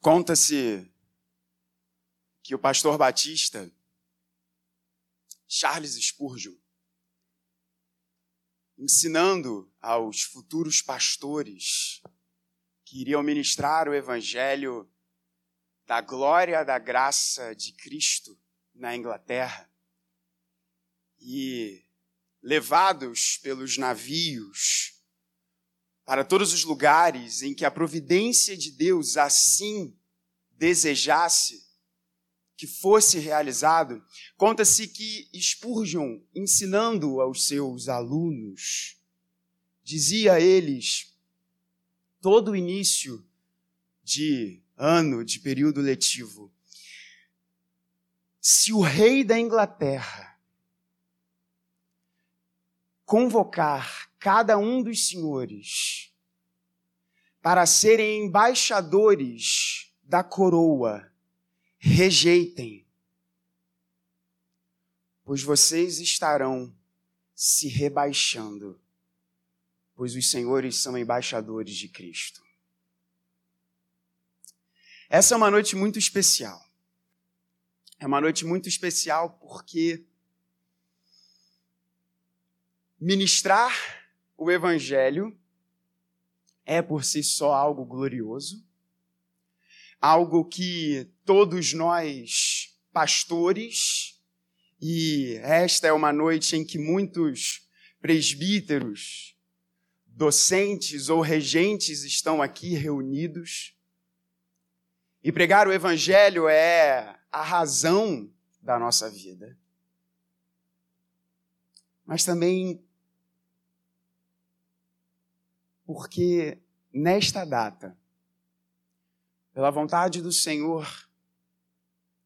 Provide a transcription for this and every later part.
Conta-se que o pastor batista Charles Spurgeon, ensinando aos futuros pastores que iriam ministrar o evangelho da glória da graça de Cristo na Inglaterra e levados pelos navios para todos os lugares em que a providência de Deus assim desejasse que fosse realizado, conta-se que Spurgeon, ensinando aos seus alunos, dizia a eles, todo início de ano, de período letivo, se o rei da Inglaterra convocar cada um dos senhores para serem embaixadores da coroa rejeitem, pois vocês estarão se rebaixando, pois os senhores são embaixadores de Cristo. Essa é uma noite muito especial. É uma noite muito especial porque ministrar o Evangelho é por si só algo glorioso, algo que todos nós, pastores, e esta é uma noite em que muitos presbíteros, docentes ou regentes estão aqui reunidos. E pregar o Evangelho é a razão da nossa vida. Mas também porque nesta data, pela vontade do Senhor,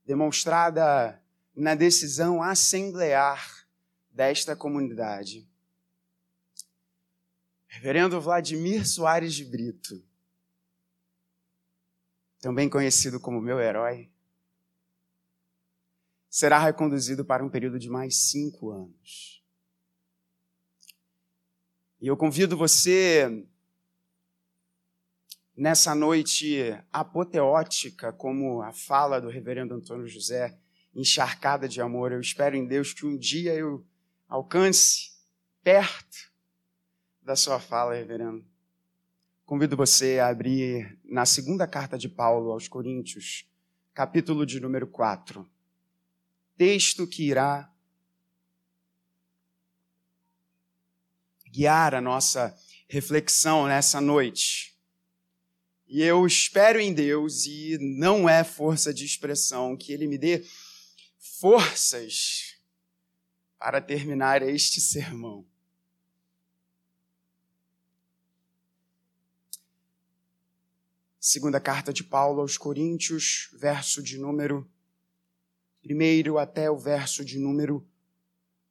demonstrada na decisão assemblear desta comunidade. Reverendo Vladimir Soares de Brito, também conhecido como meu herói, será reconduzido para um período de mais cinco anos. E eu convido você nessa noite apoteótica, como a fala do reverendo Antônio José, encharcada de amor. Eu espero em Deus que um dia eu alcance perto da sua fala, reverendo. Convido você a abrir na segunda carta de Paulo aos Coríntios, capítulo de número 4. Texto que irá guiar a nossa reflexão nessa noite. E eu espero em Deus, e não é força de expressão, que Ele me dê forças para terminar este sermão. Segunda carta de Paulo aos Coríntios, verso de número primeiro até o verso de número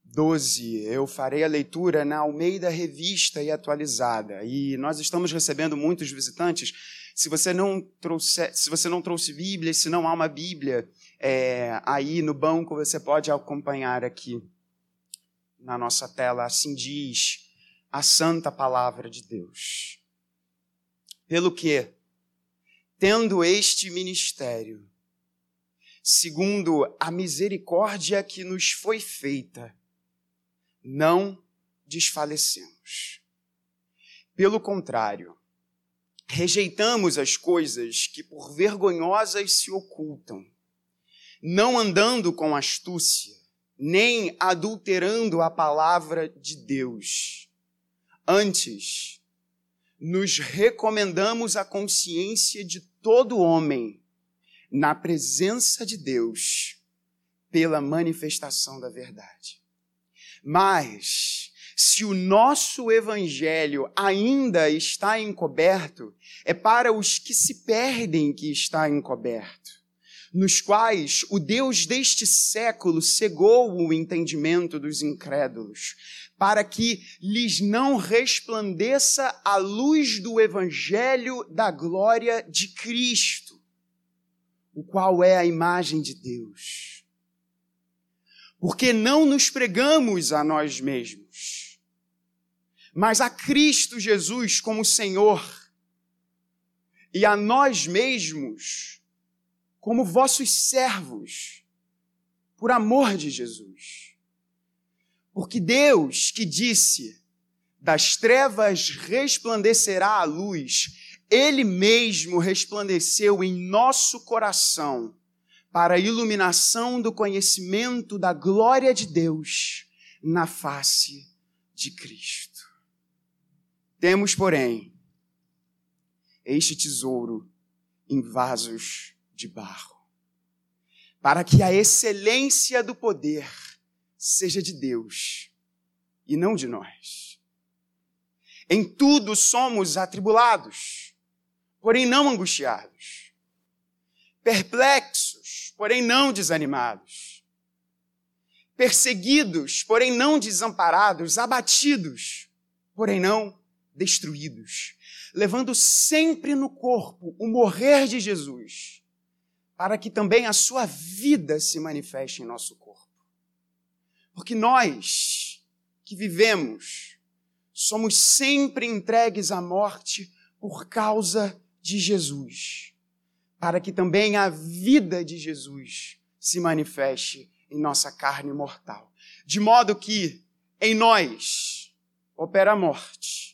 12. Eu farei a leitura na Almeida Revista e Atualizada. E nós estamos recebendo muitos visitantes se você não trouxe, se você não trouxe Bíblia, se não há uma Bíblia é, aí no banco, você pode acompanhar aqui na nossa tela. Assim diz a santa palavra de Deus. Pelo que, tendo este ministério, segundo a misericórdia que nos foi feita, não desfalecemos. Pelo contrário, Rejeitamos as coisas que por vergonhosas se ocultam, não andando com astúcia, nem adulterando a palavra de Deus. Antes, nos recomendamos a consciência de todo homem na presença de Deus pela manifestação da verdade. Mas, se o nosso evangelho ainda está encoberto, é para os que se perdem que está encoberto, nos quais o Deus deste século cegou o entendimento dos incrédulos, para que lhes não resplandeça a luz do evangelho da glória de Cristo, o qual é a imagem de Deus. Porque não nos pregamos a nós mesmos, mas a Cristo Jesus como Senhor, e a nós mesmos como vossos servos, por amor de Jesus. Porque Deus que disse: das trevas resplandecerá a luz, Ele mesmo resplandeceu em nosso coração para a iluminação do conhecimento da glória de Deus na face de Cristo. Temos, porém, este tesouro em vasos de barro, para que a excelência do poder seja de Deus e não de nós. Em tudo somos atribulados, porém não angustiados, perplexos, porém não desanimados, perseguidos, porém não desamparados, abatidos, porém não destruídos, levando sempre no corpo o morrer de Jesus, para que também a sua vida se manifeste em nosso corpo. Porque nós que vivemos somos sempre entregues à morte por causa de Jesus, para que também a vida de Jesus se manifeste em nossa carne mortal. De modo que em nós opera a morte,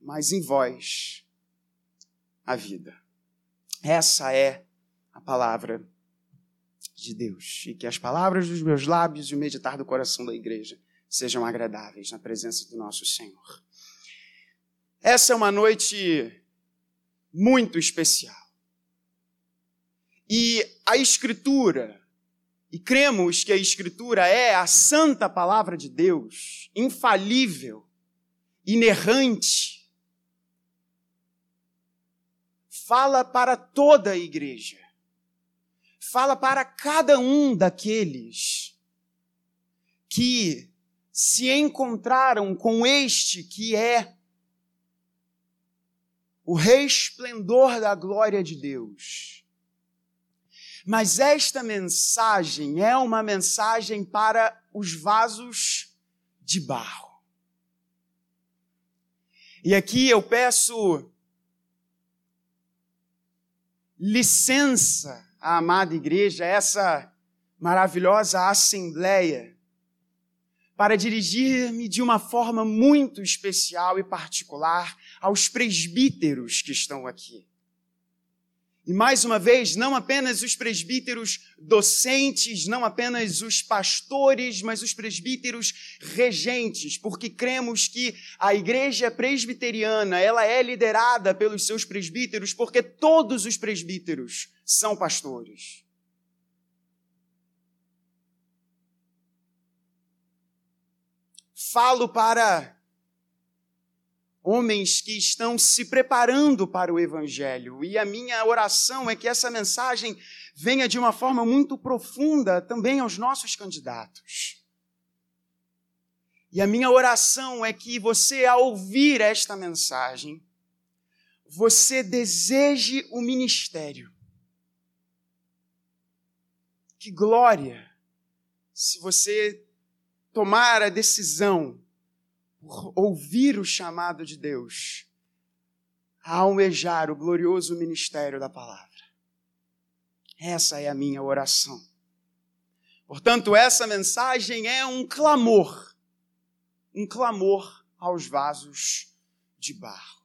mas em vós a vida. Essa é a palavra de Deus. E que as palavras dos meus lábios e o meditar do coração da igreja sejam agradáveis na presença do nosso Senhor. Essa é uma noite muito especial. E a Escritura, e cremos que a Escritura é a santa palavra de Deus, infalível, inerrante, fala para toda a igreja. Fala para cada um daqueles que se encontraram com este que é o resplendor da glória de Deus. Mas esta mensagem é uma mensagem para os vasos de barro. E aqui eu peço licença à amada igreja, essa maravilhosa assembleia, para dirigir-me de uma forma muito especial e particular aos presbíteros que estão aqui. E mais uma vez, não apenas os presbíteros docentes, não apenas os pastores, mas os presbíteros regentes, porque cremos que a igreja presbiteriana, ela é liderada pelos seus presbíteros, porque todos os presbíteros são pastores. Falo para homens que estão se preparando para o Evangelho. E a minha oração é que essa mensagem venha de uma forma muito profunda também aos nossos candidatos. E a minha oração é que você, ao ouvir esta mensagem, você deseje o ministério. Que glória se você tomar a decisão por ouvir o chamado de Deus, a almejar o glorioso ministério da palavra. Essa é a minha oração. Portanto, essa mensagem é um clamor, um clamor aos vasos de barro.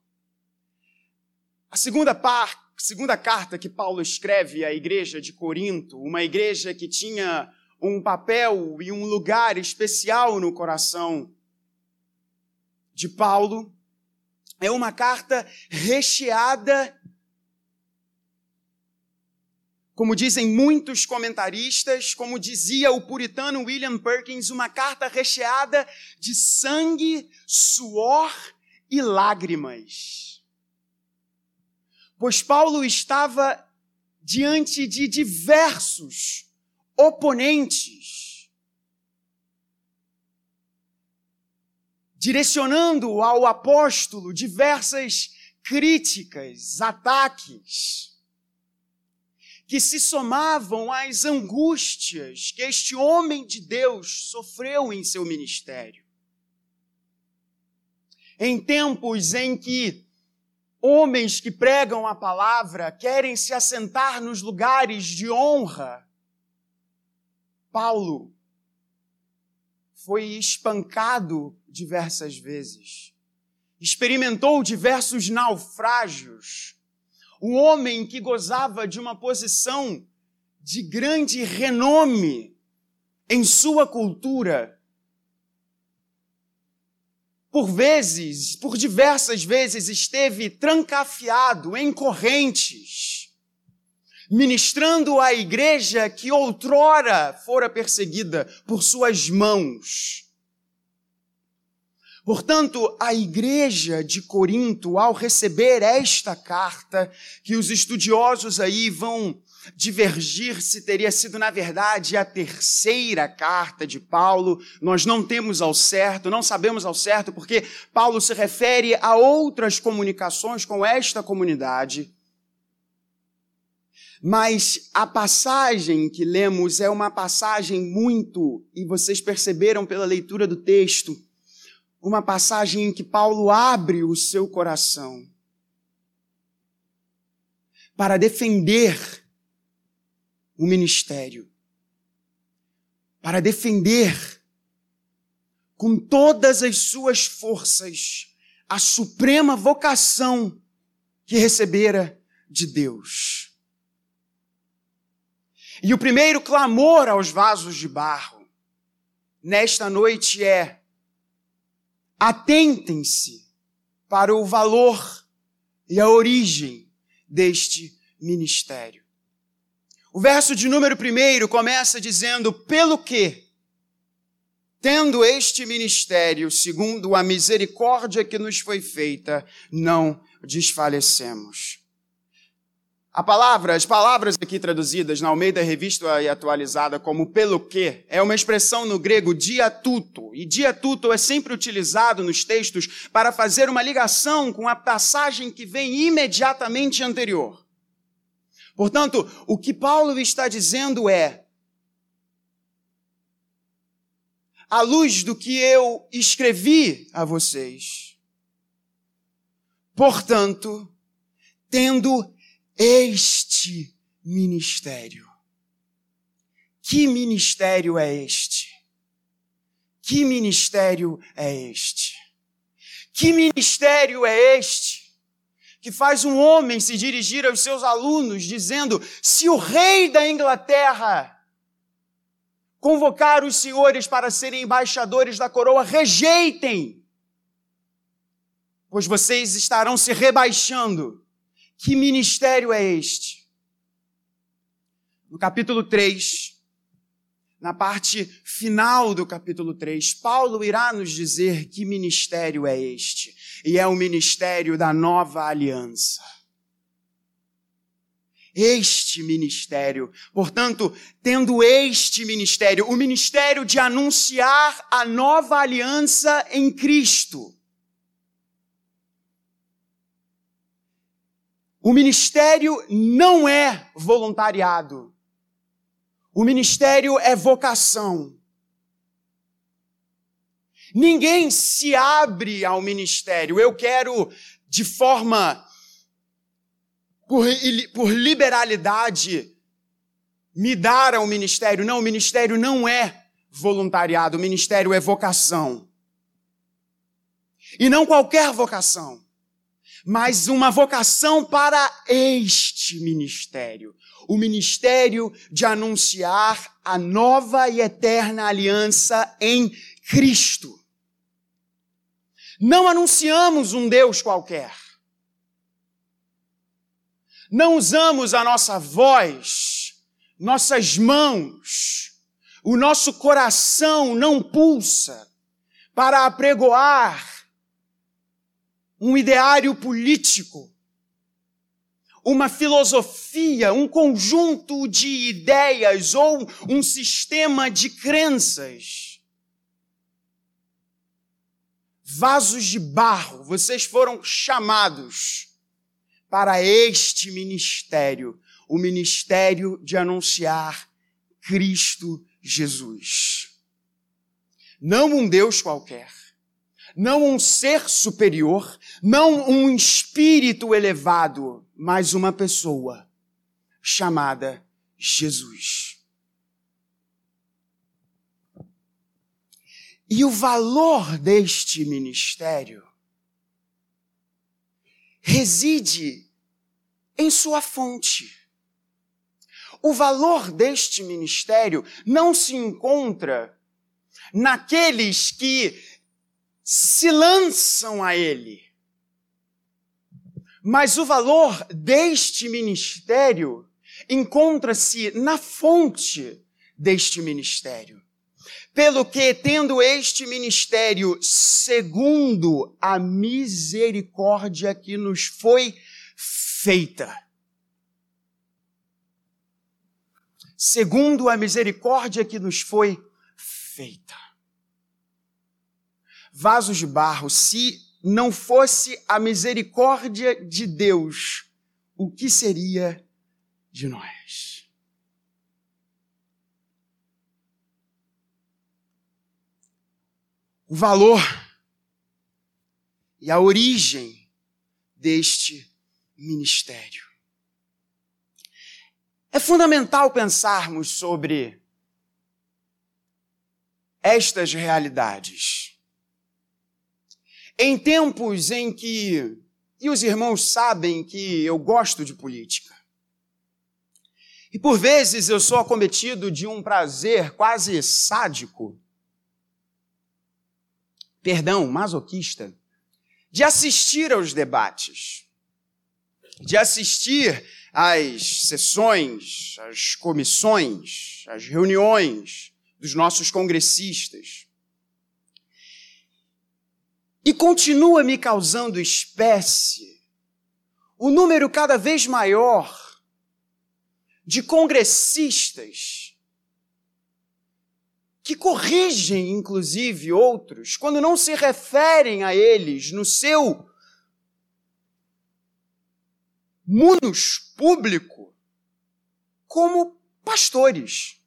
A segunda parte, segunda carta que Paulo escreve à igreja de Corinto, uma igreja que tinha um papel e um lugar especial no coração de Paulo é uma carta recheada, como dizem muitos comentaristas, como dizia o puritano William Perkins, uma carta recheada de sangue, suor e lágrimas. Pois Paulo estava diante de diversos oponentes direcionando ao apóstolo diversas críticas, ataques, que se somavam às angústias que este homem de Deus sofreu em seu ministério. Em tempos em que homens que pregam a palavra querem se assentar nos lugares de honra. Paulo foi espancado diversas vezes, experimentou diversos naufrágios. Um homem que gozava de uma posição de grande renome em sua cultura, por vezes, por diversas vezes, esteve trancafiado em correntes, ministrando à igreja que outrora fora perseguida por suas mãos. Portanto, a igreja de Corinto, ao receber esta carta, que os estudiosos aí vão divergir se teria sido, na verdade, a terceira carta de Paulo. Nós não temos ao certo, não sabemos ao certo, porque Paulo se refere a outras comunicações com esta comunidade. Mas a passagem que lemos é uma passagem muito, e vocês perceberam pela leitura do texto, uma passagem em que Paulo abre o seu coração para defender o ministério, para defender com todas as suas forças a suprema vocação que recebera de Deus. E o primeiro clamor aos vasos de barro nesta noite é: atentem-se para o valor e a origem deste ministério. O verso de número primeiro começa dizendo: pelo que, tendo este ministério, segundo a misericórdia que nos foi feita, não desfalecemos. A palavra, as palavras aqui traduzidas na Almeida Revista e atualizada como pelo que, é uma expressão no grego diatuto, e diatuto é sempre utilizado nos textos para fazer uma ligação com a passagem que vem imediatamente anterior. Portanto, o que Paulo está dizendo é: à luz do que eu escrevi a vocês, portanto, tendo este ministério. Que ministério é este? Que ministério é este? Que ministério é este? que faz um homem se dirigir aos seus alunos dizendo: se o rei da Inglaterra convocar os senhores para serem embaixadores da coroa, rejeitem, pois vocês estarão se rebaixando. Que ministério é este? No capítulo 3, na parte final do capítulo 3, Paulo irá nos dizer que ministério é este e é o ministério da nova aliança. Este ministério, portanto, tendo este ministério, o ministério de anunciar a nova aliança em Cristo. O ministério não é voluntariado. O ministério é vocação. Ninguém se abre ao ministério. Eu quero, de forma, por, por liberalidade, me dar ao ministério. Não, o ministério não é voluntariado, o ministério é vocação. E não qualquer vocação, mas uma vocação para este ministério. O ministério de anunciar a nova e eterna aliança em Cristo. Não anunciamos um Deus qualquer. Não usamos a nossa voz, nossas mãos, o nosso coração não pulsa para apregoar um ideário político, uma filosofia, um conjunto de ideias ou um sistema de crenças vasos de barro, vocês foram chamados para este ministério, o ministério de anunciar Cristo Jesus. Não um Deus qualquer, não um ser superior, não um espírito elevado, mas uma pessoa chamada Jesus. E o valor deste ministério reside em sua fonte. O valor deste ministério não se encontra naqueles que se lançam a ele. Mas o valor deste ministério encontra-se na fonte deste ministério. Pelo que, tendo este ministério segundo a misericórdia que nos foi feita, segundo a misericórdia que nos foi feita. Vasos de barro, se não fosse a misericórdia de Deus, o que seria de nós? o valor e a origem deste ministério. É fundamental pensarmos sobre estas realidades. Em tempos em que, e os irmãos sabem que eu gosto de política, e por vezes eu sou acometido de um prazer quase sádico perdão, masoquista, de assistir aos debates, de assistir às sessões, às comissões, às reuniões dos nossos congressistas. E continua me causando espécie o número cada vez maior de congressistas que corrigem, inclusive, outros, quando não se referem a eles no seu munus público como pastores.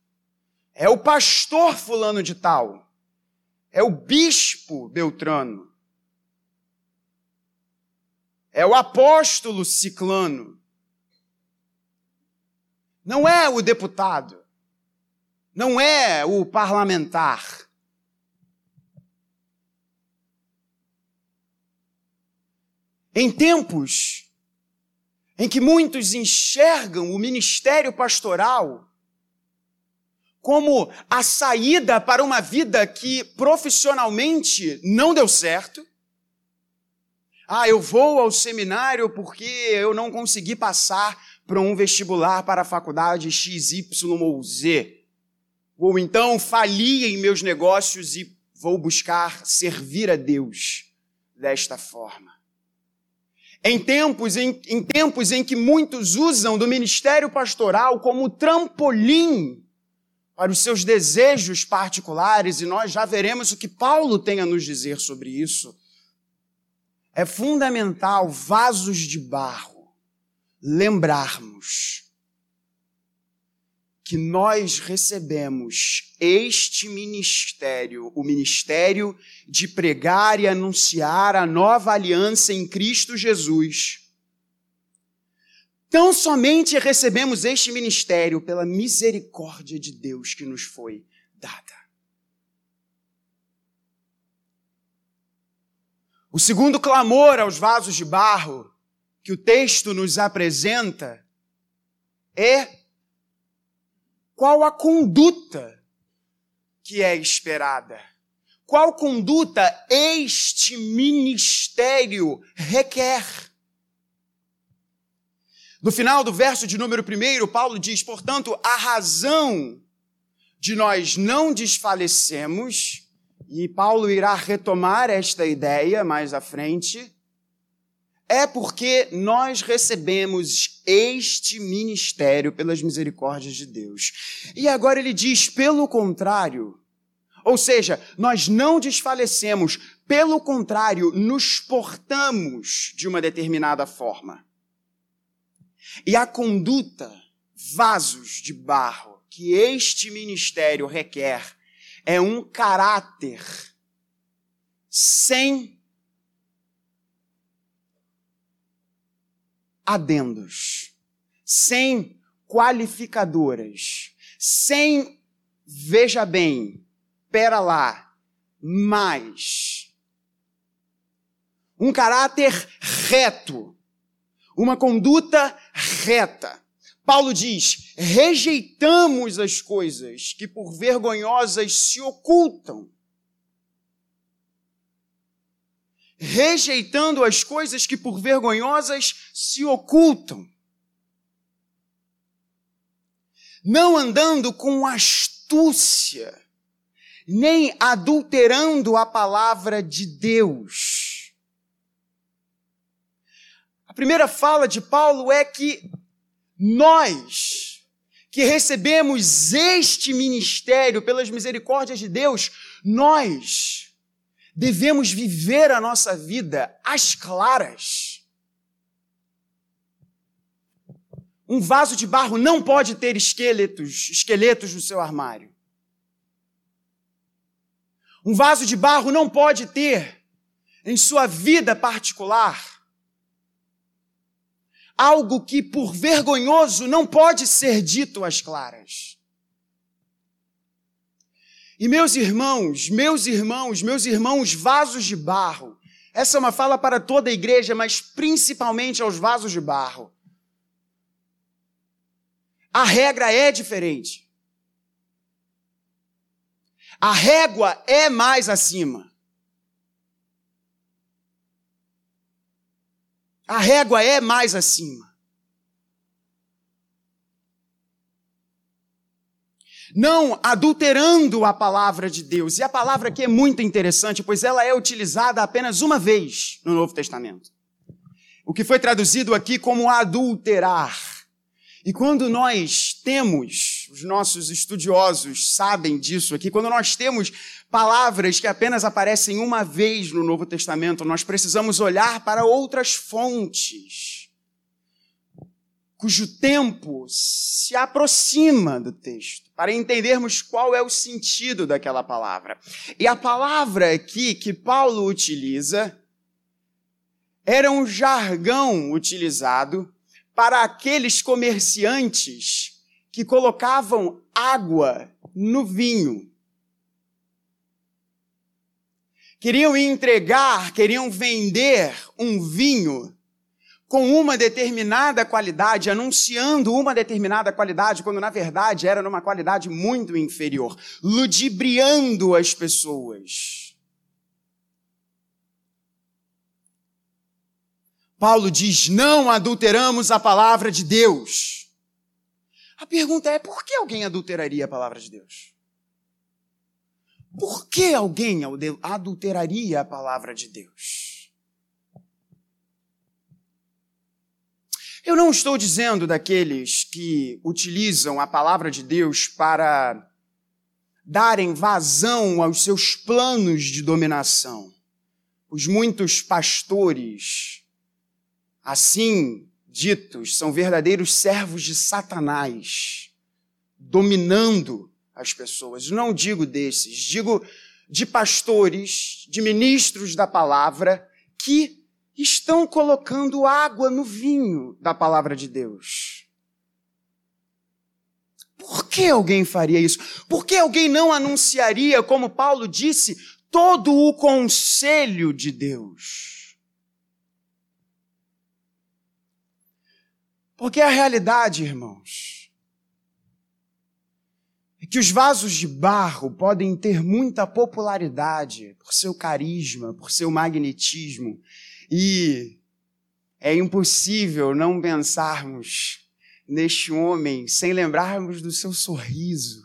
É o pastor fulano de tal. É o bispo Beltrano. É o apóstolo ciclano. Não é o deputado não é o parlamentar. Em tempos em que muitos enxergam o ministério pastoral como a saída para uma vida que profissionalmente não deu certo. Ah, eu vou ao seminário porque eu não consegui passar para um vestibular para a faculdade X, Y ou Z. Ou então fali em meus negócios e vou buscar servir a Deus desta forma. Em tempos em, em tempos em que muitos usam do ministério pastoral como trampolim para os seus desejos particulares, e nós já veremos o que Paulo tem a nos dizer sobre isso, é fundamental, vasos de barro, lembrarmos que nós recebemos este ministério, o ministério de pregar e anunciar a nova aliança em Cristo Jesus. Tão somente recebemos este ministério pela misericórdia de Deus que nos foi dada. O segundo clamor aos vasos de barro que o texto nos apresenta é qual a conduta que é esperada? Qual conduta este ministério requer? No final do verso de número 1, Paulo diz: portanto, a razão de nós não desfalecemos, e Paulo irá retomar esta ideia mais à frente, é porque nós recebemos este ministério pelas misericórdias de Deus. E agora ele diz, pelo contrário, ou seja, nós não desfalecemos, pelo contrário, nos portamos de uma determinada forma. E a conduta, vasos de barro, que este ministério requer, é um caráter sem adendos, sem qualificadoras, sem veja bem, pera lá, mais. Um caráter reto, uma conduta reta. Paulo diz: rejeitamos as coisas que por vergonhosas se ocultam. Rejeitando as coisas que por vergonhosas se ocultam. Não andando com astúcia, nem adulterando a palavra de Deus. A primeira fala de Paulo é que nós, que recebemos este ministério pelas misericórdias de Deus, nós devemos viver a nossa vida às claras. Um vaso de barro não pode ter esqueletos, esqueletos no seu armário. Um vaso de barro não pode ter em sua vida particular algo que por vergonhoso não pode ser dito às claras. E meus irmãos, meus irmãos, meus irmãos, vasos de barro. Essa é uma fala para toda a igreja, mas principalmente aos vasos de barro. A regra é diferente. A régua é mais acima. A régua é mais acima. Não adulterando a palavra de Deus. E a palavra aqui é muito interessante, pois ela é utilizada apenas uma vez no Novo Testamento. O que foi traduzido aqui como adulterar. E quando nós temos, os nossos estudiosos sabem disso aqui, quando nós temos palavras que apenas aparecem uma vez no Novo Testamento, nós precisamos olhar para outras fontes, cujo tempo se aproxima do texto, para entendermos qual é o sentido daquela palavra. E a palavra aqui que Paulo utiliza era um jargão utilizado para aqueles comerciantes que colocavam água no vinho. Queriam entregar, queriam vender um vinho com uma determinada qualidade, anunciando uma determinada qualidade, quando na verdade era numa qualidade muito inferior, ludibriando as pessoas. Paulo diz: não adulteramos a palavra de Deus. A pergunta é: por que alguém adulteraria a palavra de Deus? Por que alguém adulteraria a palavra de Deus? Eu não estou dizendo daqueles que utilizam a palavra de Deus para darem vazão aos seus planos de dominação. Os muitos pastores assim são verdadeiros servos de Satanás, dominando as pessoas. Não digo desses, digo de pastores, de ministros da palavra, que estão colocando água no vinho da palavra de Deus. Por que alguém faria isso? Por que alguém não anunciaria, como Paulo disse, todo o conselho de Deus? Porque a realidade, irmãos, é que os vasos de barro podem ter muita popularidade por seu carisma, por seu magnetismo, e é impossível não pensarmos neste homem sem lembrarmos do seu sorriso,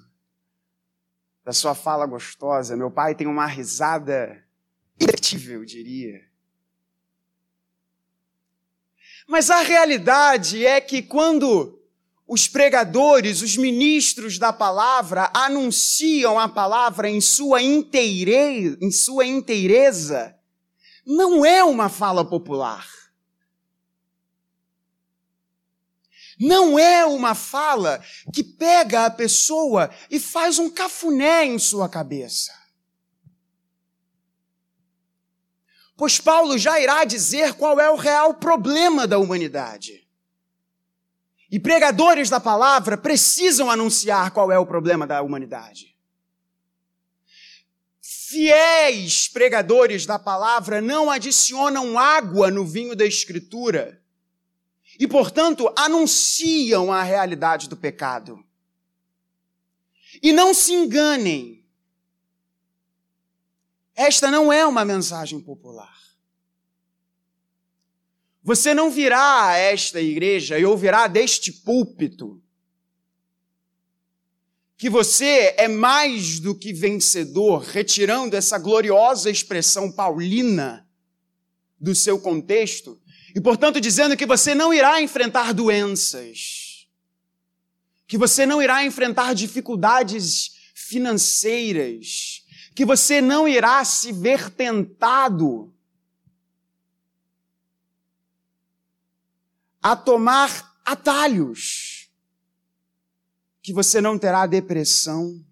da sua fala gostosa. Meu pai tem uma risada indescritível, diria. Mas a realidade é que quando os pregadores, os ministros da palavra anunciam a palavra em sua, inteire, em sua inteireza, não é uma fala popular. Não é uma fala que pega a pessoa e faz um cafuné em sua cabeça. Pois Paulo já irá dizer qual é o real problema da humanidade. E pregadores da palavra precisam anunciar qual é o problema da humanidade. Fiéis pregadores da palavra não adicionam água no vinho da Escritura e, portanto, anunciam a realidade do pecado. E não se enganem, esta não é uma mensagem popular. Você não virá a esta igreja e ouvirá deste púlpito que você é mais do que vencedor, retirando essa gloriosa expressão paulina do seu contexto, e portanto dizendo que você não irá enfrentar doenças, que você não irá enfrentar dificuldades financeiras, que você não irá se ver tentado a tomar atalhos, que você não terá depressão.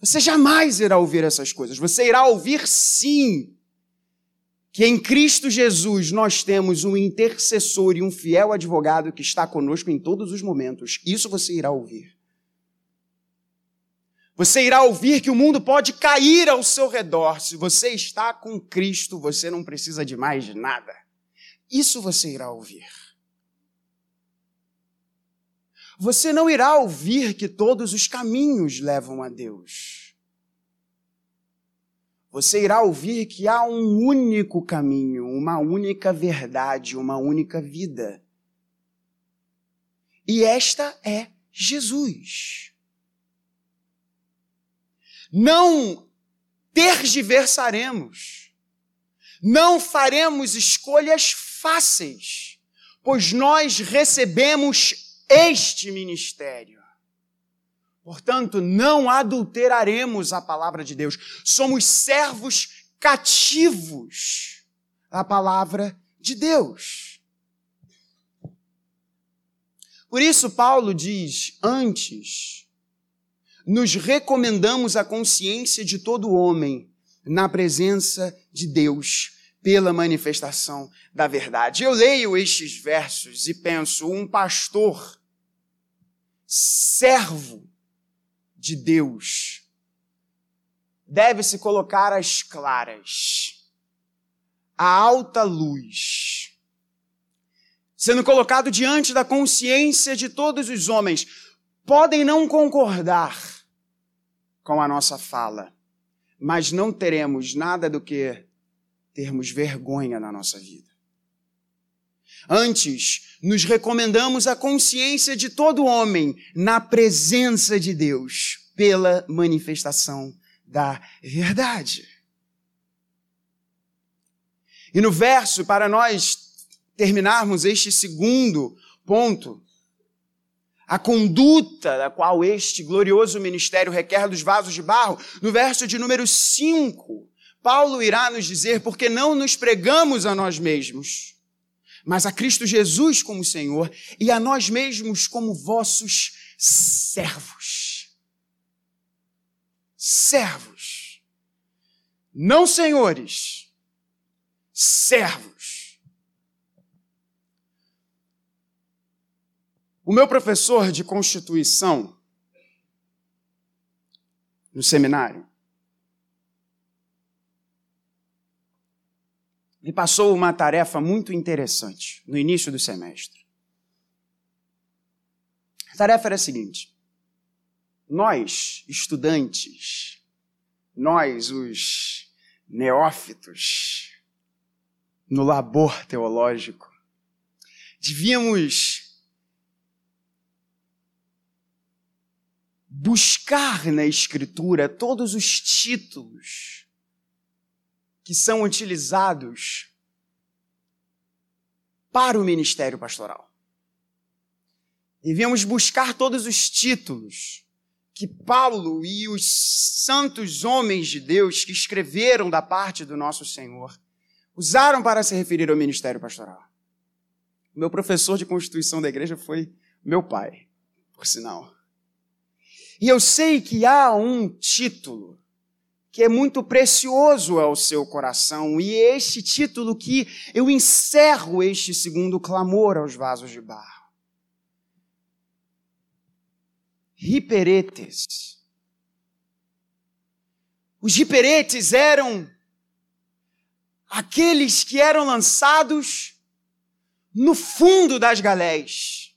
Você jamais irá ouvir essas coisas. Você irá ouvir sim que em Cristo Jesus nós temos um intercessor e um fiel advogado que está conosco em todos os momentos. Isso você irá ouvir. Você irá ouvir que o mundo pode cair ao seu redor. Se você está com Cristo, você não precisa de mais nada. Isso você irá ouvir. Você não irá ouvir que todos os caminhos levam a Deus. Você irá ouvir que há um único caminho, uma única verdade, uma única vida. E esta é Jesus. Não tergiversaremos. Não faremos escolhas fáceis, pois nós recebemos este ministério. Portanto, não adulteraremos a palavra de Deus. Somos servos cativos da palavra de Deus. Por isso, Paulo diz: antes, nos recomendamos a consciência de todo homem na presença de Deus pela manifestação da verdade. Eu leio estes versos e penso: um pastor, servo de Deus, deve se colocar às claras, à alta luz, sendo colocado diante da consciência de todos os homens. Podem não concordar com a nossa fala, mas não teremos nada do que termos vergonha na nossa vida. Antes, nos recomendamos a consciência de todo homem na presença de Deus, pela manifestação da verdade. E no verso, para nós terminarmos este segundo ponto, a conduta da qual este glorioso ministério requer dos vasos de barro, no verso de número 5, Paulo irá nos dizer, porque não nos pregamos a nós mesmos, mas a Cristo Jesus como Senhor e a nós mesmos como vossos servos. Servos. Não senhores, servos. O meu professor de Constituição no seminário, me passou uma tarefa muito interessante no início do semestre. A tarefa era a seguinte: nós, estudantes, nós, os neófitos, no labor teológico, devíamos buscar na Escritura todos os títulos que são utilizados para o ministério pastoral. Devíamos buscar todos os títulos que Paulo e os santos homens de Deus que escreveram da parte do nosso Senhor usaram para se referir ao ministério pastoral. Meu professor de constituição da igreja foi meu pai, por sinal. E eu sei que há um título que é muito precioso ao seu coração, e é este título que eu encerro este segundo clamor aos vasos de barro. Riperetes. Os riperetes eram aqueles que eram lançados no fundo das galés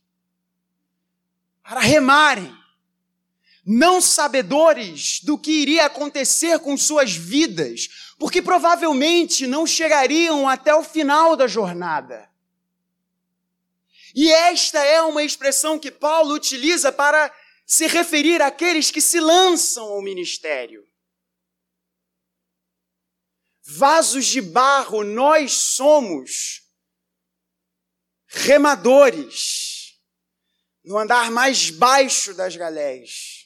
para remarem não sabedores do que iria acontecer com suas vidas, porque provavelmente não chegariam até o final da jornada. E esta é uma expressão que Paulo utiliza para se referir àqueles que se lançam ao ministério. Vasos de barro, nós somos remadores no andar mais baixo das galés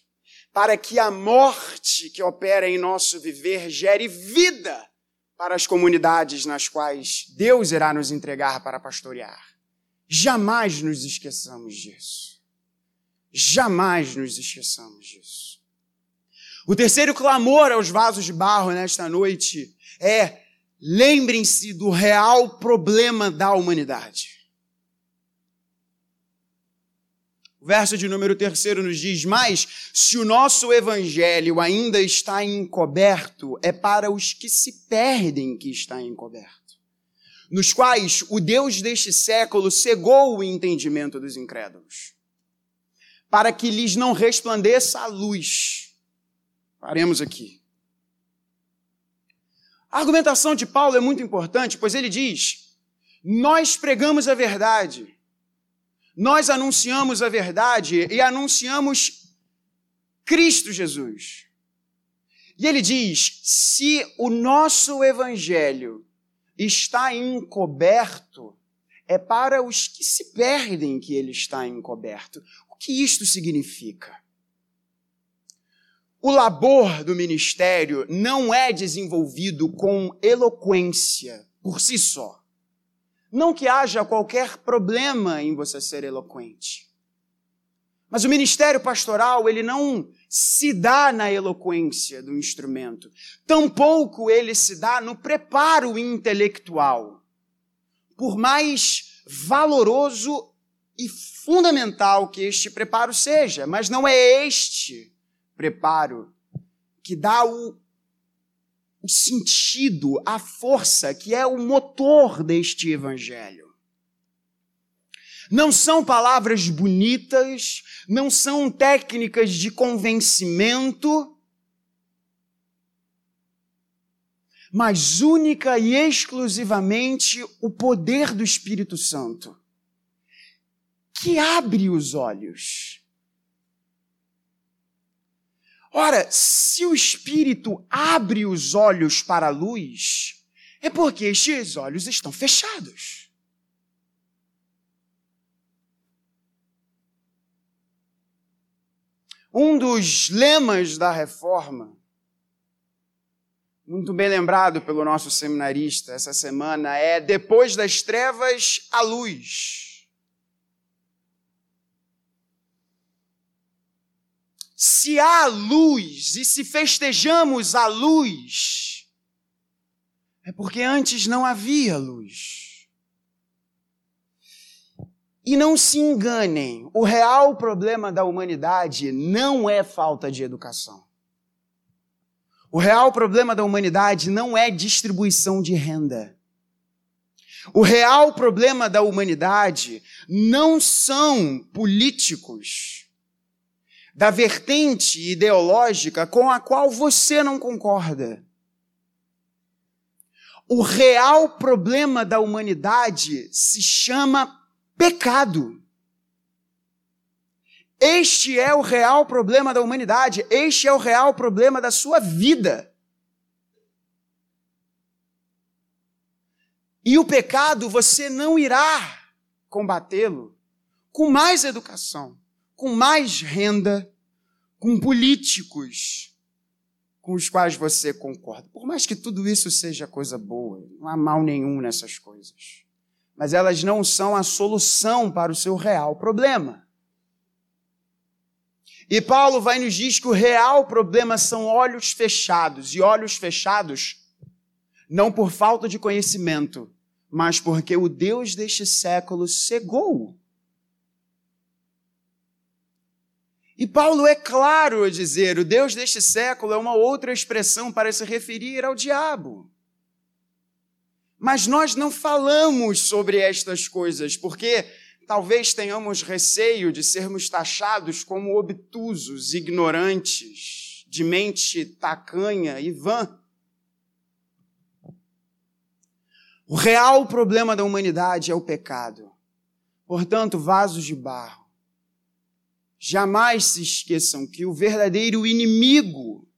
para que a morte que opera em nosso viver gere vida para as comunidades nas quais Deus irá nos entregar para pastorear. Jamais nos esqueçamos disso. Jamais nos esqueçamos disso. O terceiro clamor aos vasos de barro nesta noite é: lembrem-se do real problema da humanidade. O verso de número terceiro nos diz: Mas se o nosso evangelho ainda está encoberto, é para os que se perdem que está encoberto, nos quais o Deus deste século cegou o entendimento dos incrédulos, para que lhes não resplandeça a luz. Paremos aqui. A argumentação de Paulo é muito importante, pois ele diz: Nós pregamos a verdade nós anunciamos a verdade e anunciamos Cristo Jesus. E ele diz: se o nosso evangelho está encoberto, é para os que se perdem que ele está encoberto. O que isto significa? O labor do ministério não é desenvolvido com eloquência por si só. Não que haja qualquer problema em você ser eloquente. Mas o ministério pastoral, ele não se dá na eloquência do instrumento. Tampouco ele se dá no preparo intelectual. Por mais valoroso e fundamental que este preparo seja, mas não é este preparo que dá o o sentido, a força que é o motor deste evangelho. Não são palavras bonitas, não são técnicas de convencimento, mas única e exclusivamente o poder do Espírito Santo, que abre os olhos Ora, se o Espírito abre os olhos para a luz, é porque estes olhos estão fechados. Um dos lemas da reforma, muito bem lembrado pelo nosso seminarista essa semana, é: depois das trevas, a luz. Se há luz e se festejamos a luz, é porque antes não havia luz. E não se enganem, o real problema da humanidade não é falta de educação. O real problema da humanidade não é distribuição de renda. O real problema da humanidade não são políticos da vertente ideológica com a qual você não concorda. O real problema da humanidade se chama pecado. Este é o real problema da humanidade, este é o real problema da sua vida. E o pecado você não irá combatê-lo com mais educação com mais renda, com políticos com os quais você concorda. Por mais que tudo isso seja coisa boa, não há mal nenhum nessas coisas. Mas elas não são a solução para o seu real problema. E Paulo vai nos diz que o real problema são olhos fechados, e olhos fechados não por falta de conhecimento, mas porque o Deus deste século cegou. E Paulo é claro a dizer: o Deus deste século é uma outra expressão para se referir ao diabo. Mas nós não falamos sobre estas coisas, porque talvez tenhamos receio de sermos taxados como obtusos, ignorantes, de mente tacanha e vã. O real problema da humanidade é o pecado. Portanto, vasos de barro. Jamais se esqueçam que o verdadeiro inimigo,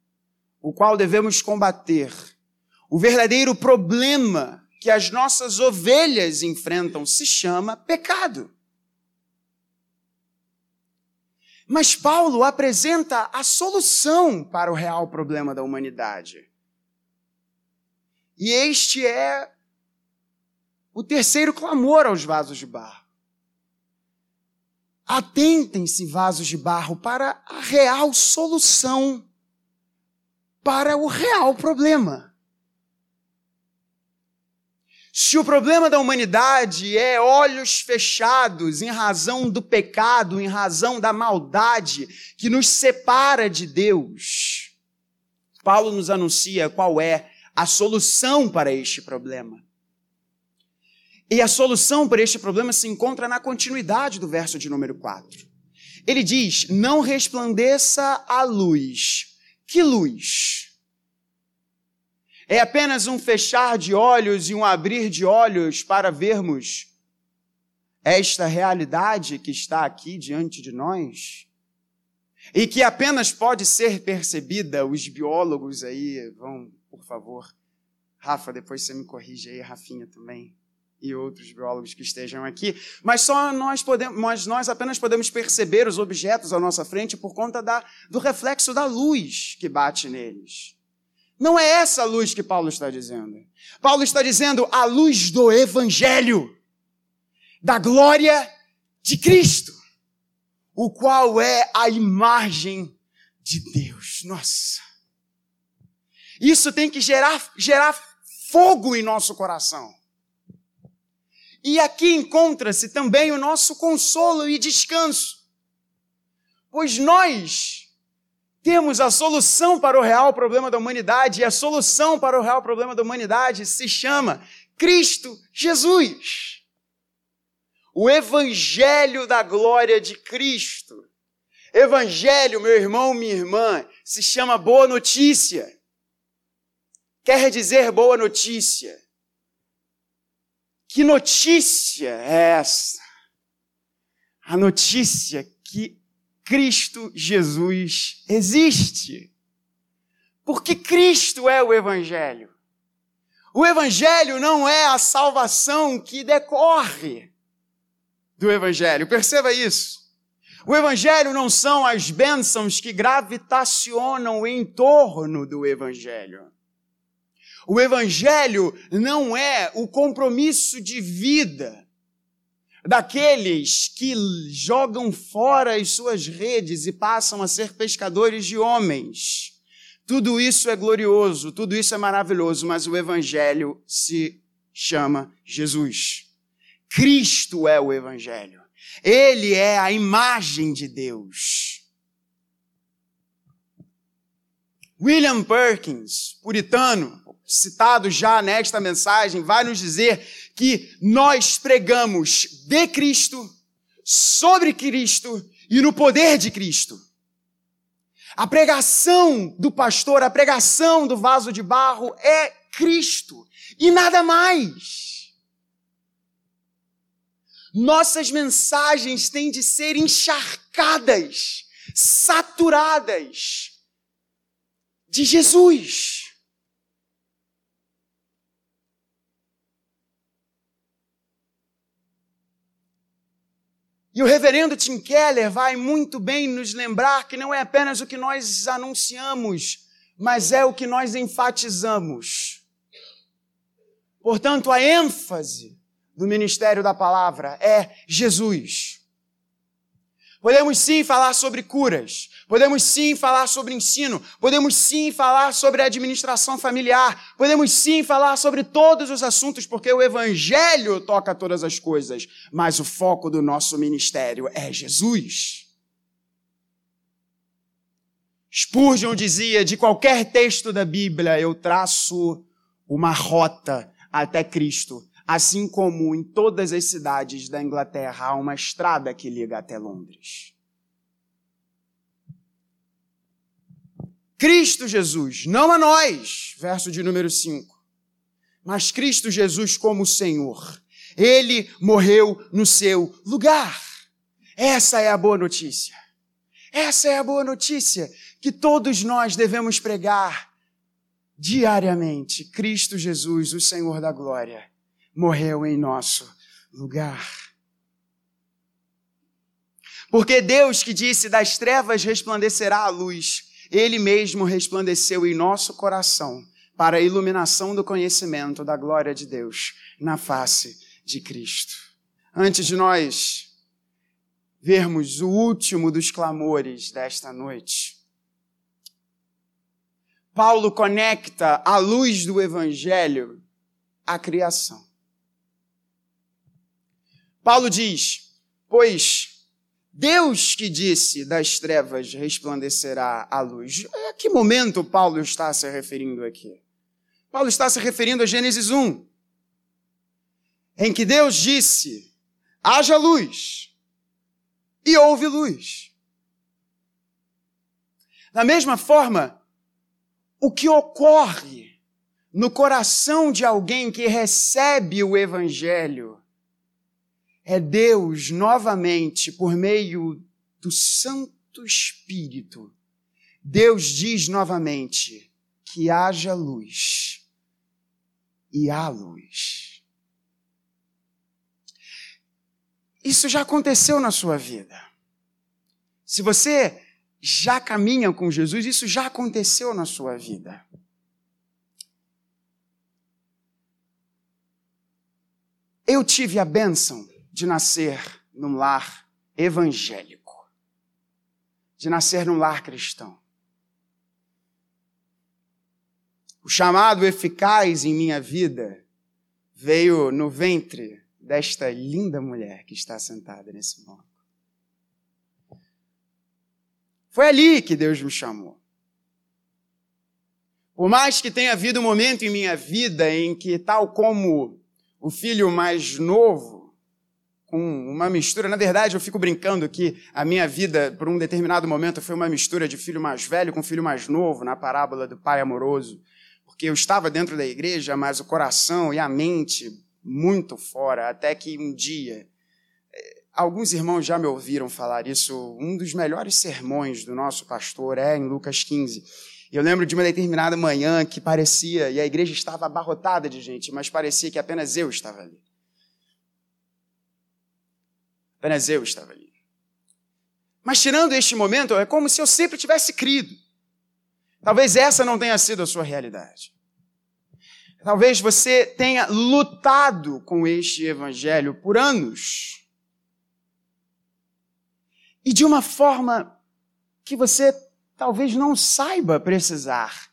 o qual devemos combater, o verdadeiro problema que as nossas ovelhas enfrentam, se chama pecado. Mas Paulo apresenta a solução para o real problema da humanidade. E este é o terceiro clamor aos vasos de barro. Atentem-se, vasos de barro, para a real solução para o real problema. Se o problema da humanidade é olhos fechados em razão do pecado, em razão da maldade que nos separa de Deus, Paulo nos anuncia qual é a solução para este problema. E a solução para este problema se encontra na continuidade do verso de número 4. Ele diz: Não resplandeça a luz. Que luz? É apenas um fechar de olhos e um abrir de olhos para vermos esta realidade que está aqui diante de nós e que apenas pode ser percebida. Os biólogos aí vão, por favor, Rafa, depois você me corrige aí, Rafinha também e outros biólogos que estejam aqui, mas só nós podemos, mas nós apenas podemos perceber os objetos à nossa frente por conta da, do reflexo da luz que bate neles. Não é essa a luz que Paulo está dizendo. Paulo está dizendo a luz do Evangelho, da glória de Cristo, o qual é a imagem de Deus. Nossa. Isso tem que gerar, gerar fogo em nosso coração. E aqui encontra-se também o nosso consolo e descanso. Pois nós temos a solução para o real problema da humanidade, e a solução para o real problema da humanidade se chama Cristo Jesus. O Evangelho da glória de Cristo. Evangelho, meu irmão, minha irmã, se chama boa notícia. Quer dizer boa notícia. Que notícia é essa? A notícia que Cristo Jesus existe. Porque Cristo é o Evangelho. O Evangelho não é a salvação que decorre do Evangelho. Perceba isso. O Evangelho não são as bênçãos que gravitacionam em torno do Evangelho. O Evangelho não é o compromisso de vida daqueles que jogam fora as suas redes e passam a ser pescadores de homens. Tudo isso é glorioso, tudo isso é maravilhoso, mas o Evangelho se chama Jesus. Cristo é o Evangelho. Ele é a imagem de Deus. William Perkins, puritano, citado já nesta mensagem, vai nos dizer que nós pregamos de Cristo, sobre Cristo e no poder de Cristo. A pregação do pastor, a pregação do vaso de barro é Cristo e nada mais. Nossas mensagens têm de ser encharcadas, saturadas de Jesus. E o reverendo Tim Keller vai muito bem nos lembrar que não é apenas o que nós anunciamos, mas é o que nós enfatizamos. Portanto, a ênfase do ministério da palavra é Jesus. Podemos sim falar sobre curas, podemos sim falar sobre ensino, podemos sim falar sobre administração familiar, podemos sim falar sobre todos os assuntos, porque o Evangelho toca todas as coisas, mas o foco do nosso ministério é Jesus. Spurgeon dizia: de qualquer texto da Bíblia eu traço uma rota até Cristo, assim como em todas as cidades da Inglaterra há uma estrada que liga até Londres. Cristo Jesus, não a nós, verso de número 5, mas Cristo Jesus como Senhor. Ele morreu no seu lugar. Essa é a boa notícia. Essa é a boa notícia que todos nós devemos pregar diariamente. Cristo Jesus, o Senhor da glória morreu em nosso lugar. Porque Deus que disse: das trevas resplandecerá a luz, Ele mesmo resplandeceu em nosso coração para a iluminação do conhecimento da glória de Deus na face de Cristo. Antes de nós vermos o último dos clamores desta noite, Paulo conecta a luz do Evangelho à criação. Paulo diz: Pois Deus que disse das trevas resplandecerá a luz. A que momento Paulo está se referindo aqui? Paulo está se referindo a Gênesis 1, em que Deus disse: haja luz, e houve luz. Da mesma forma, o que ocorre no coração de alguém que recebe o Evangelho é Deus novamente, por meio do Santo Espírito, Deus diz novamente que haja luz e há luz. Isso já aconteceu na sua vida. Se você já caminha com Jesus, isso já aconteceu na sua vida. Eu tive a bênção de nascer num lar evangélico, de nascer num lar cristão. O chamado eficaz em minha vida veio no ventre desta linda mulher que está sentada nesse banco. Foi ali que Deus me chamou. Por mais que tenha havido um momento em minha vida em que, tal como o filho mais novo, com uma mistura. Na verdade, eu fico brincando que a minha vida, por um determinado momento, foi uma mistura de filho mais velho com filho mais novo, na parábola do pai amoroso. Porque eu estava dentro da igreja, mas o coração e a mente muito fora, até que um dia. Eh, alguns irmãos já me ouviram falar isso. Um dos melhores sermões do nosso pastor é em Lucas 15. Eu lembro de uma determinada manhã que parecia, e a igreja estava abarrotada de gente, mas parecia que apenas eu estava ali. Apenas eu estava ali. Mas tirando este momento, é como se eu sempre tivesse crido. Talvez essa não tenha sido a sua realidade. Talvez você tenha lutado com este evangelho por anos. E de uma forma que você talvez não saiba precisar.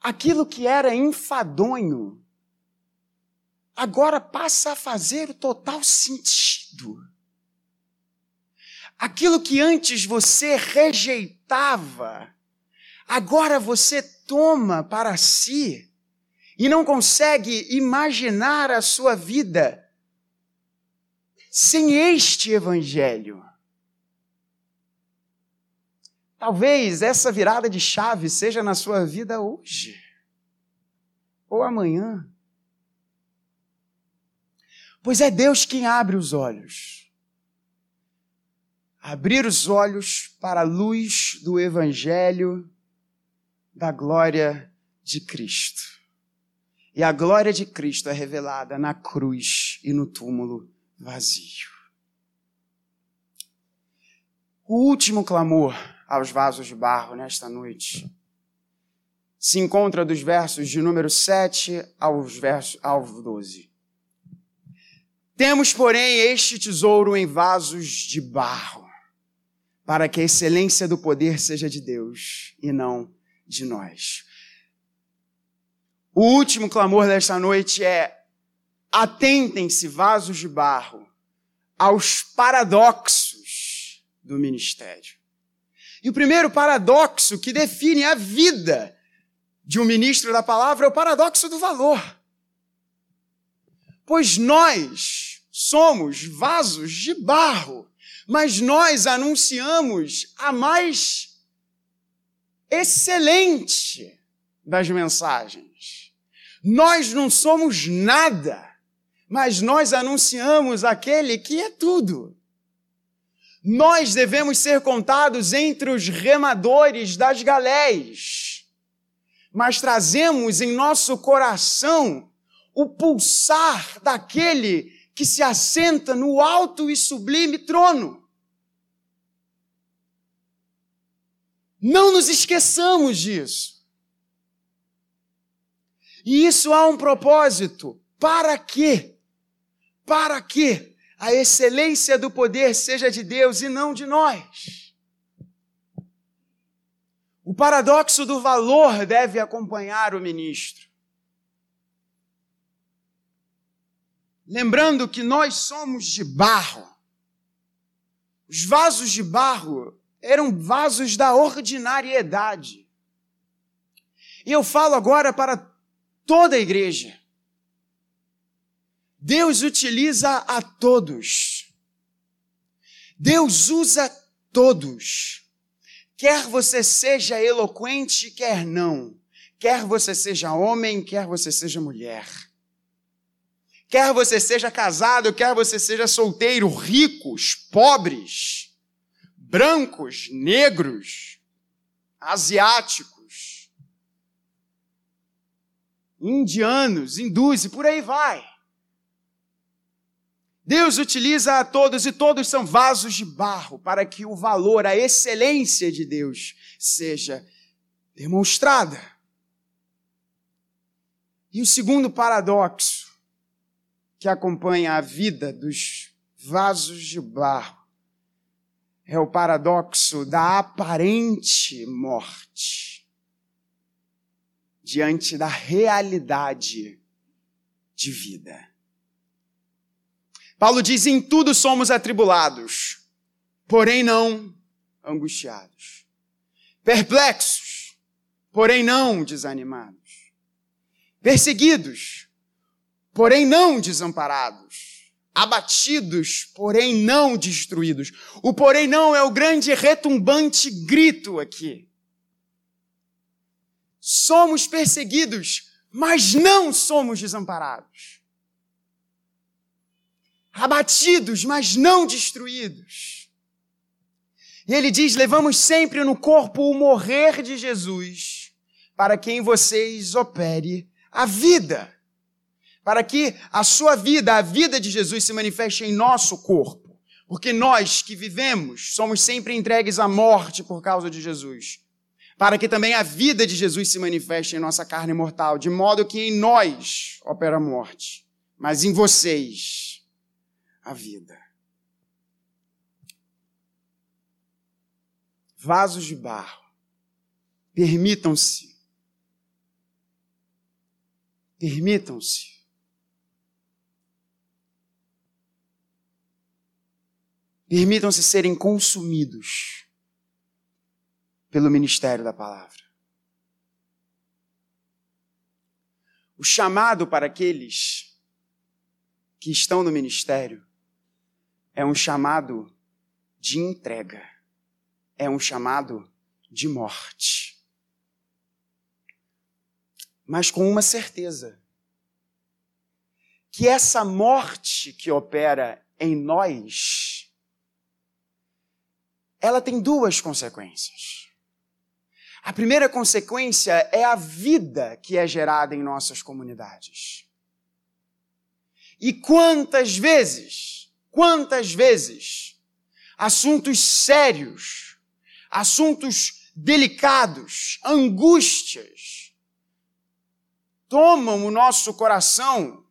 Aquilo que era enfadonho agora passa a fazer total sentido. Aquilo que antes você rejeitava, agora você toma para si e não consegue imaginar a sua vida sem este evangelho. Talvez essa virada de chave seja na sua vida hoje ou amanhã. Pois é Deus quem abre os olhos abrir os olhos para a luz do Evangelho da glória de Cristo. E a glória de Cristo é revelada na cruz e no túmulo vazio. O último clamor aos vasos de barro nesta noite se encontra dos versos de número 7 aos versos, ao 12. Temos, porém, este tesouro em vasos de barro para que a excelência do poder seja de Deus e não de nós. O último clamor desta noite é: atentem-se, vasos de barro, aos paradoxos do ministério. E o primeiro paradoxo que define a vida de um ministro da palavra é o paradoxo do valor. Pois nós somos vasos de barro, mas nós anunciamos a mais excelente das mensagens. Nós não somos nada, mas nós anunciamos aquele que é tudo. Nós devemos ser contados entre os remadores das galés, mas trazemos em nosso coração o pulsar daquele que se assenta no alto e sublime trono. Não nos esqueçamos disso. E isso há um propósito. Para quê? Para quê? a excelência do poder seja de Deus e não de nós. O paradoxo do valor deve acompanhar o ministro. Lembrando que nós somos de barro. Os vasos de barro eram vasos da ordinariedade. E eu falo agora para toda a igreja. Deus utiliza a todos. Deus usa todos. Quer você seja eloquente, quer não. Quer você seja homem, quer você seja mulher. Quer você seja casado, quer você seja solteiro, ricos, pobres, brancos, negros, asiáticos, indianos, hindus e por aí vai. Deus utiliza a todos e todos são vasos de barro para que o valor, a excelência de Deus seja demonstrada. E o segundo paradoxo que acompanha a vida dos vasos de barro é o paradoxo da aparente morte diante da realidade de vida. Paulo diz: em tudo somos atribulados, porém não angustiados. Perplexos, porém não desanimados. Perseguidos, porém não desamparados. Abatidos, porém não destruídos. O porém não é o grande retumbante grito aqui. Somos perseguidos, mas não somos desamparados abatidos, mas não destruídos. E ele diz: levamos sempre no corpo o morrer de Jesus, para que em vocês opere a vida. Para que a sua vida, a vida de Jesus, se manifeste em nosso corpo. Porque nós que vivemos somos sempre entregues à morte por causa de Jesus. Para que também a vida de Jesus se manifeste em nossa carne mortal, de modo que em nós opera a morte, mas em vocês a vida. Vasos de barro, permitam-se, permitam-se permitam-se serem consumidos pelo ministério da palavra. O chamado para aqueles que estão no ministério é um chamado de entrega, é um chamado de morte. Mas com uma certeza: que essa morte que opera em nós, ela tem duas consequências. A primeira consequência é a vida que é gerada em nossas comunidades. E quantas vezes Quantas vezes assuntos sérios, assuntos delicados, angústias, tomam o nosso coração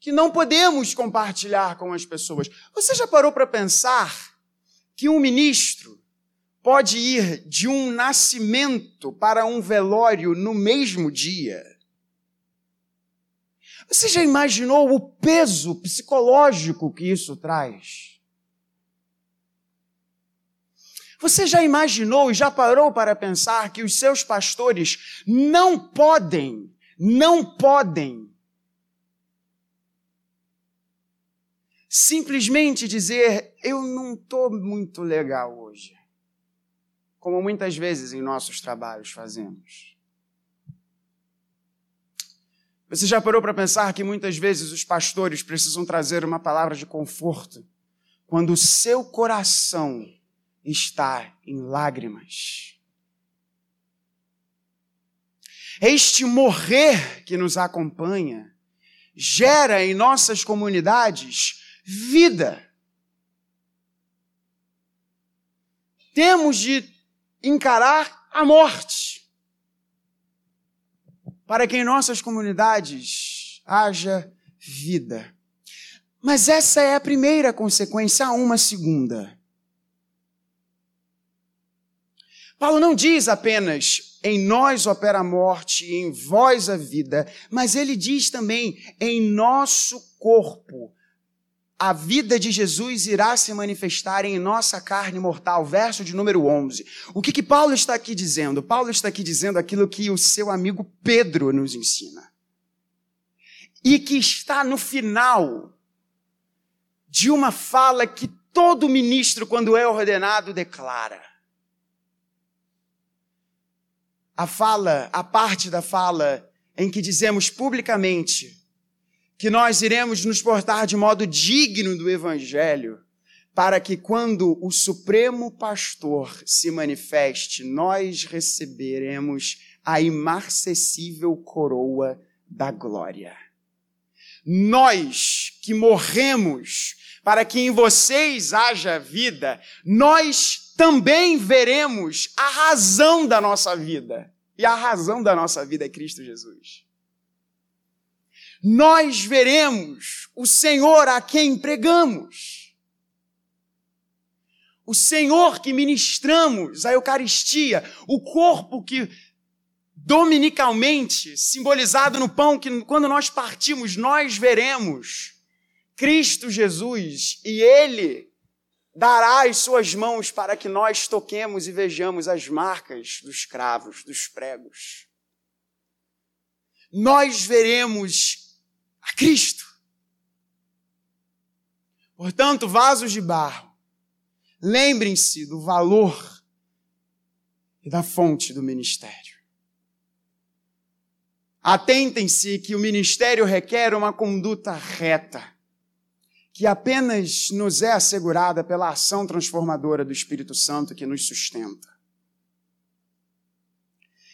que não podemos compartilhar com as pessoas. Você já parou para pensar que um ministro pode ir de um nascimento para um velório no mesmo dia. Você já imaginou o peso psicológico que isso traz? Você já imaginou e já parou para pensar que os seus pastores não podem, não podem simplesmente dizer: Eu não estou muito legal hoje como muitas vezes em nossos trabalhos fazemos. Você já parou para pensar que muitas vezes os pastores precisam trazer uma palavra de conforto quando o seu coração está em lágrimas? Este morrer que nos acompanha gera em nossas comunidades vida. Temos de encarar a morte, para que em nossas comunidades haja vida. Mas essa é a primeira consequência, há uma segunda. Paulo não diz apenas em nós opera a morte e em vós a vida, mas ele diz também em nosso corpo a vida de Jesus irá se manifestar em nossa carne mortal. Verso de número 11. O que, que Paulo está aqui dizendo? Paulo está aqui dizendo aquilo que o seu amigo Pedro nos ensina. E que está no final de uma fala que todo ministro, quando é ordenado, declara. A fala, a parte da fala em que dizemos publicamente que nós iremos nos portar de modo digno do Evangelho, para que quando o Supremo Pastor se manifeste, nós receberemos a imarcessível coroa da glória. Nós que morremos para que em vocês haja vida, nós também veremos a razão da nossa vida. E a razão da nossa vida é Cristo Jesus nós veremos o Senhor a quem pregamos. O Senhor que ministramos a Eucaristia, o corpo que dominicalmente, simbolizado no pão que quando nós partimos, nós veremos Cristo Jesus e Ele dará as suas mãos para que nós toquemos e vejamos as marcas dos cravos, dos pregos. Nós veremos a Cristo. Portanto, vasos de barro, lembrem-se do valor e da fonte do ministério. Atentem-se que o ministério requer uma conduta reta, que apenas nos é assegurada pela ação transformadora do Espírito Santo que nos sustenta.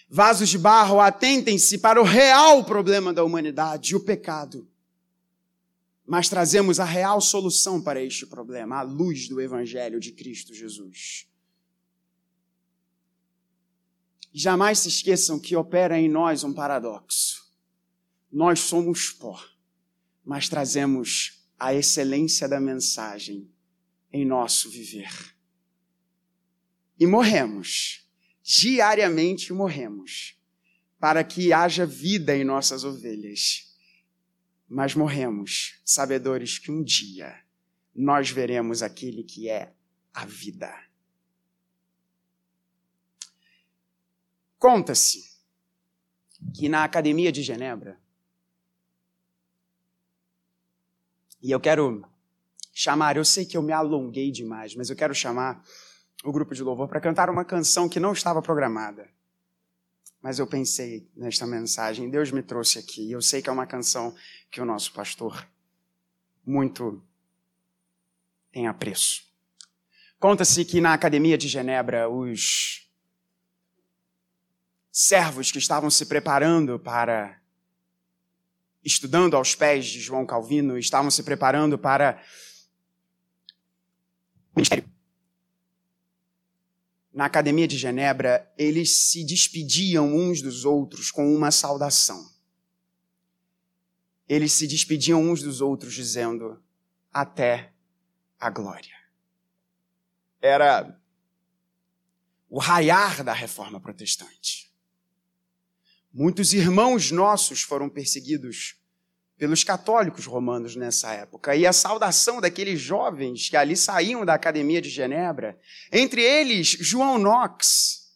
Vasos de barro, atentem-se para o real problema da humanidade, o pecado. Mas trazemos a real solução para este problema, a luz do Evangelho de Cristo Jesus. Jamais se esqueçam que opera em nós um paradoxo. Nós somos pó, mas trazemos a excelência da mensagem em nosso viver. E morremos diariamente morremos, para que haja vida em nossas ovelhas. Mas morremos, sabedores que um dia nós veremos aquele que é a vida. Conta-se que na Academia de Genebra, e eu quero chamar, eu sei que eu me alonguei demais, mas eu quero chamar o grupo de louvor para cantar uma canção que não estava programada. Mas eu pensei nesta mensagem, Deus me trouxe aqui. Eu sei que é uma canção que o nosso pastor muito tem apreço. Conta-se que na Academia de Genebra, os servos que estavam se preparando para estudando aos pés de João Calvino, estavam se preparando para ministério na Academia de Genebra, eles se despediam uns dos outros com uma saudação. Eles se despediam uns dos outros dizendo: Até a glória. era o raiar da reforma protestante. Muitos irmãos nossos foram perseguidos pelos católicos romanos nessa época. E a saudação daqueles jovens que ali saíam da Academia de Genebra, entre eles João Knox.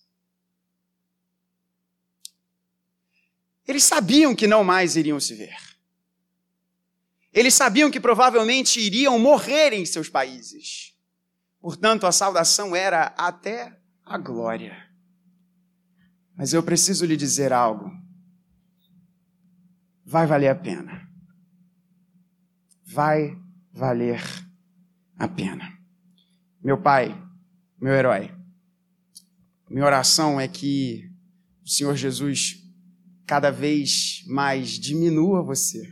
Eles sabiam que não mais iriam se ver. Eles sabiam que provavelmente iriam morrer em seus países. Portanto, a saudação era até a glória. Mas eu preciso lhe dizer algo. Vai valer a pena. Vai valer a pena. Meu pai, meu herói, minha oração é que o Senhor Jesus cada vez mais diminua você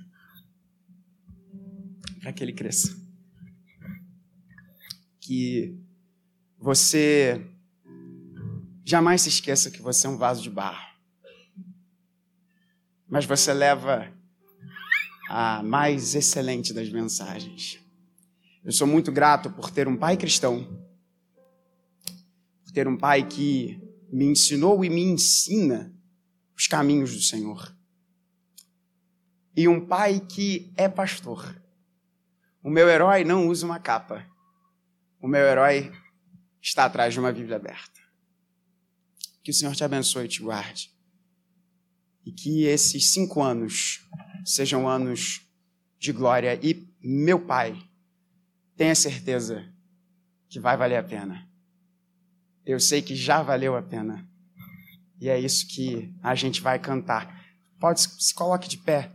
para que ele cresça. Que você jamais se esqueça que você é um vaso de barro. Mas você leva a mais excelente das mensagens. Eu sou muito grato por ter um pai cristão, por ter um pai que me ensinou e me ensina os caminhos do Senhor. E um pai que é pastor. O meu herói não usa uma capa. O meu herói está atrás de uma Bíblia aberta. Que o Senhor te abençoe e te guarde. E que esses cinco anos sejam anos de glória. E meu Pai, tenha certeza que vai valer a pena. Eu sei que já valeu a pena. E é isso que a gente vai cantar. Pode se coloque de pé.